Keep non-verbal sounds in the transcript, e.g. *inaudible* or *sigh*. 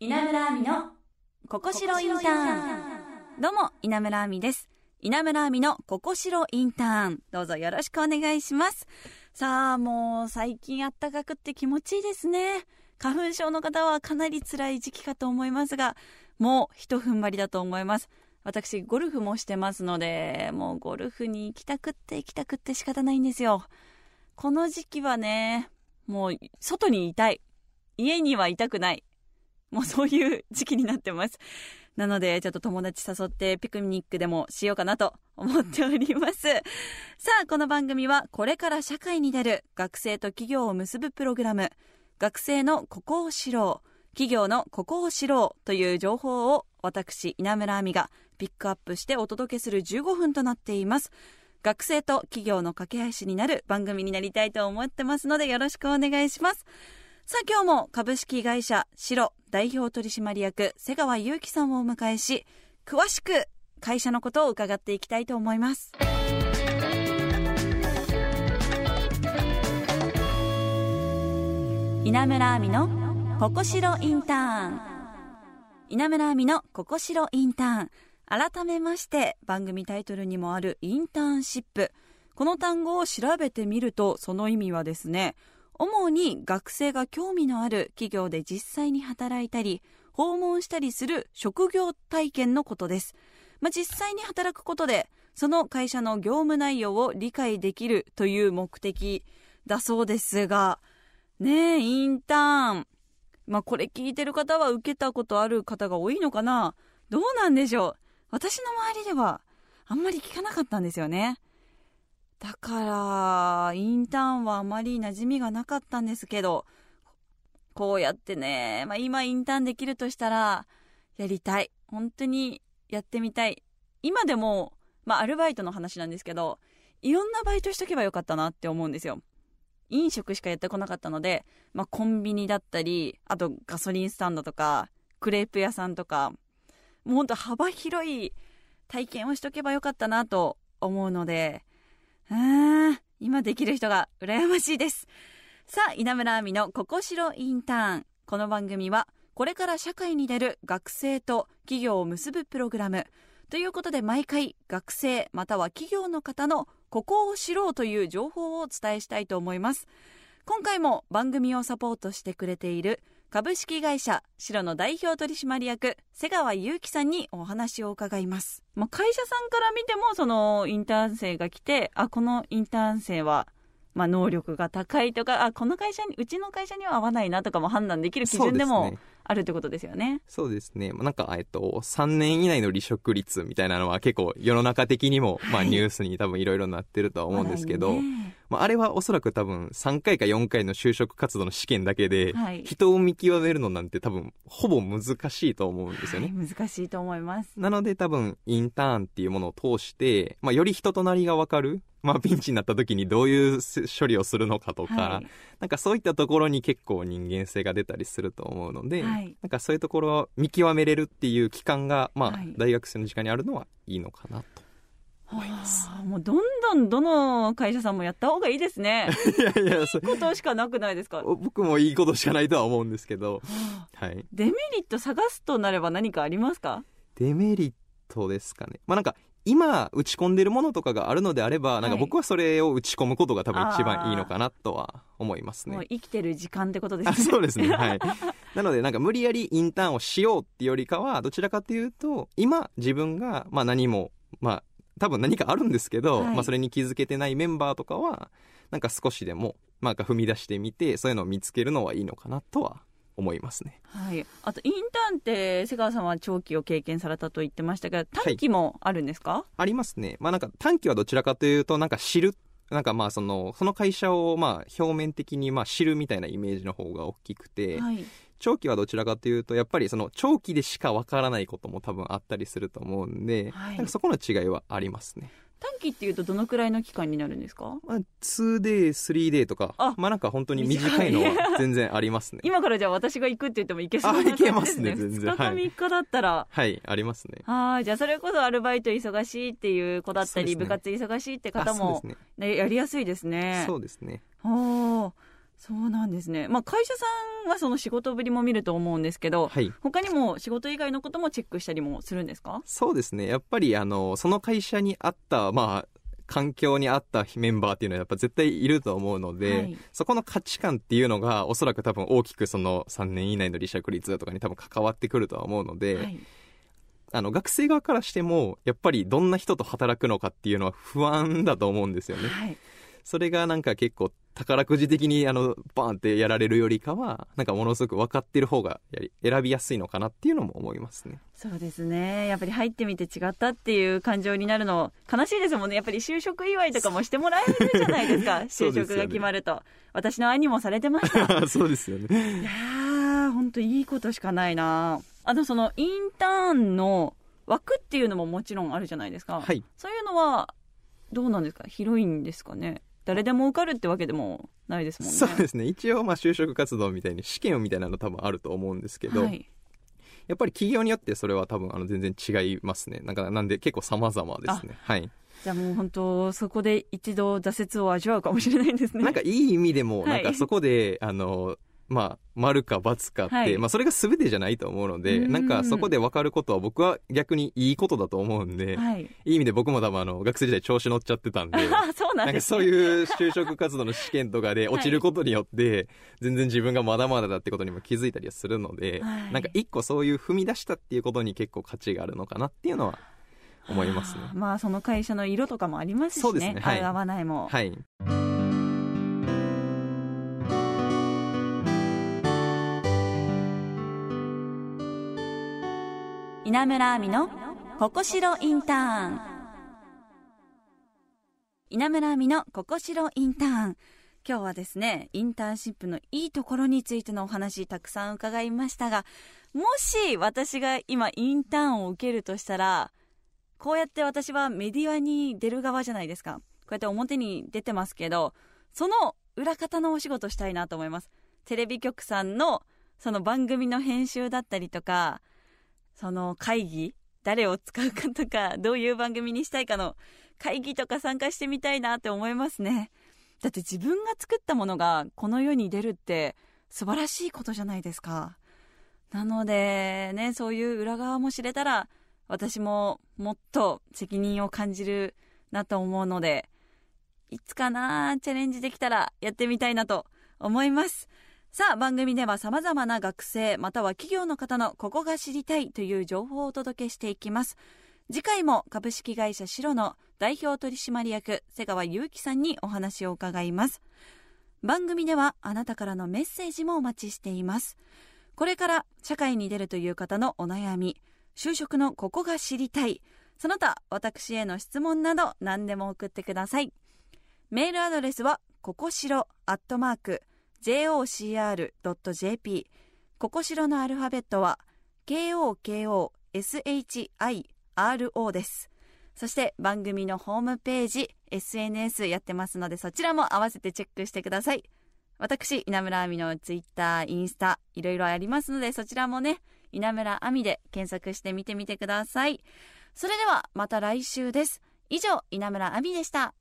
稲村亜美のここしろインターン。どうも稲村亜美です。稲村亜美のここしろインターン。どうぞよろしくお願いします。さあもう最近あったかくって気持ちいいですね。花粉症の方はかなり辛い時期かと思いますがもう一踏ん張りだと思います。私ゴルフもしてますのでもうゴルフに行きたくって行きたくって仕方ないんですよ。この時期はねもう外にいたい。家にはいたくない。もうそういう時期になってます。なのでちょっと友達誘ってピクニックでもしようかなと思っております。さあこの番組はこれから社会に出る学生と企業を結ぶプログラム。学生のここを知ろう企業のここを知ろうという情報を私稲村亜美がピックアップしてお届けする15分となっています。学生と企業の架け橋になる番組になりたいと思ってますのでよろしくお願いします。さあ今日も株式会社白代表取締役瀬川祐樹さんをお迎えし詳しく会社のことを伺っていきたいと思います。稲村亜美のここしろインターン。稲村亜美のここしろインターン。改めまして番組タイトルにもあるインターンシップ。この単語を調べてみるとその意味はですね主に学生が興味のある企業で実際に働いたり訪問したりする職業体験のことです、まあ、実際に働くことでその会社の業務内容を理解できるという目的だそうですがねえインターン。まあこれ聞いてる方は受けたことある方が多いのかな？どうなんでしょう？私の周りではあんまり聞かなかったんですよね。だからインターンはあまり馴染みがなかったんですけどこうやってね、まあ、今インターンできるとしたらやりたい。本当にやってみたい。今でも、まあ、アルバイトの話なんですけどいろんなバイトしとけばよかったなって思うんですよ。飲食しかやってこなかったので、まあ、コンビニだったりあとガソリンスタンドとかクレープ屋さんとかもうほんと幅広い体験をしとけばよかったなと思うのでうーん。今できる人が羨ましいです。さあ稲村亜美の「ここしろインターン」この番組はこれから社会に出る学生と企業を結ぶプログラム。ということで毎回学生または企業の方のここを知ろうという情報をお伝えしたいと思います。今回も番組をサポートしてくれている株式会社白の代表取締役瀬川祐樹さんにお話を伺います、まあ、会社さんから見てもそのインターン生が来てあこのインターン生はまあ、能力が高いとかあこの会社にうちの会社には合わないなとかも判断できる基準でもあるってことですよね。そうですね。なんか、えっと、3年以内の離職率みたいなのは結構世の中的にも、まあニュースに多分いろいろなってるとは思うんですけど、まあ、あれはおそらく多分3回か4回の就職活動の試験だけで、人を見極めるのなんて多分ほぼ難しいと思うんですよね。はい、難しいと思います。なので多分インターンっていうものを通して、まあ、より人となりがわかる、まあ、ピンチになった時にどういう処理をするのかとか、はい、なんかそういったところに結構人間性が出たりすると思うので、はい、なんかそういうところを見極めれるっていう期間が、まあ、大学生の時間にあるのはいいのかなと。思います。もうどんどんどの会社さんもやった方がいいですね。*laughs* いやいや、いいことしかなくないですか？僕もいいことしかないとは思うんですけど。はい。デメリット探すとなれば何かありますか？デメリットですかね。まあなんか今打ち込んでるものとかがあるのであれば、なんか僕はそれを打ち込むことが多分一番いいのかなとは思いますね。もう生きてる時間ってことですね。そうですね。はい。*laughs* なのでなんか無理やりインターンをしようってよりかは、どちらかというと、今自分がまあ何も、まあ多分何かあるんですけど、はい、まあそれに気づけてないメンバーとかは、なんか少しでも、まあ踏み出してみて、そういうのを見つけるのはいいのかなとは思いますね。はい。あとインターンって瀬川さんは長期を経験されたと言ってましたが、短期もあるんですか？はい、ありますね。まあなんか短期はどちらかというとなんか知るなんかまあそのその会社をまあ表面的にまあ知るみたいなイメージの方が大きくて、はい、長期はどちらかというとやっぱりその長期でしかわからないことも多分あったりすると思うんで、はい、なんかそこの違いはありますね。短期っていうとどのくらいの期間になるんですか、まあ、2day、3day とか。まあなんか本当に短いのは *laughs* 全然ありますね。今からじゃあ私が行くって言っても行けそうな、ね、あいけますね全然。2日3日だったら。はい、ありますね。はい。じゃあそれこそアルバイト忙しいっていう子だったり、ね、部活忙しいって方も、ね、やりやすいですね。そうですね。おそうなんですね、まあ、会社さんはその仕事ぶりも見ると思うんですけど、はい。他にも仕事以外のこともチェックしたりもするんですか？そうですね。やっぱりあのその会社に合ったまあ環境に合ったメンバーっていうのはやっぱ絶対いると思うので、はい。そこの価値観っていうのがおそらく多分大きくその3年以内の離職率とかに多分関わってくるとは思うので、はい。あの学生側からしてもやっぱりどんな人と働くのかっていうのは不安だと思うんですよね。はいそれがなんか結構宝くじ的にあのバーンってやられるよりかはなんかものすごく分かってる方がやり選びやすいのかなっていうのも思いますね。そうですね。やっぱり入ってみて違ったっていう感情になるの悲しいですもんね。やっぱり就職祝いとかもしてもらえるじゃないですか。*laughs* 就職が決まると、私の兄もされてました。*laughs* そうですよね。いやー本当いいことしかないな。あとそのインターンの枠っていうのももちろんあるじゃないですか、はい。そういうのはどうなんですか？広いんですかね？誰でも受かるってわけでもないですもんねそうですね。一応まあ就職活動みたいに試験みたいなの多分あると思うんですけど、はい、やっぱり企業によってそれは多分あの全然違いますね。なんかなんで結構様々ですね。はい。じゃあもう本当そこで一度挫折を味わうかもしれないですねなんかいい意味でも、はいなんかそこで、あの、まあ、丸か×かって、はい。まあそれが全てじゃないと思うので、うん。なんかそこで分かることは僕は逆にいいことだと思うんで、はい。いい意味で僕も多分あの学生時代調子乗っちゃってたんで、あ *laughs* そうななんんかそういう就職活動の試験とかで落ちることによって、全然自分がまだまだだってことにも気づいたりはするので、はい。なんか一個そういう踏み出したっていうことに結構価値があるのかなっていうのは思いますね。まあその会社の色とかもありますしね。そうですね。はい。合わないも、はい。稲村亜美のここしろインターン。稲村亜美のここしろインターン。今日はですねインターンシップのいいところについてのお話たくさん伺いましたがもし私が今インターンを受けるとしたらこうやって私はメディアに出る側じゃないですか。こうやって表に出てますけどその裏方のお仕事したいなと思います。テレビ局さんのその番組の編集だったりとかその会議誰を使うかとかどういう番組にしたいかの会議とか参加してみたいなって思いますね。だって自分が作ったものがこの世に出るって素晴らしいことじゃないですか。なのでねそういう裏側も知れたら私ももっと責任を感じるなと思うのでいつかなチャレンジできたらやってみたいなと思います。さあ番組では様々な学生または企業の方のここが知りたいという情報をお届けしていきます。次回も株式会社シロの代表取締役瀬川祐樹さんにお話を伺います。番組ではあなたからのメッセージもお待ちしています。これから社会に出るという方のお悩み就職のここが知りたいその他私への質問など何でも送ってください。メールアドレスはここしろアットマーク jocr.jp ここしろのアルファベットは KOKOSHIRO です。そして番組のホームページ SNS やってますのでそちらも合わせてチェックしてください。私稲村亜美のツイッターインスタいろいろありますのでそちらもね稲村亜美で検索してみてみてください。それではまた来週です。以上稲村亜美でした。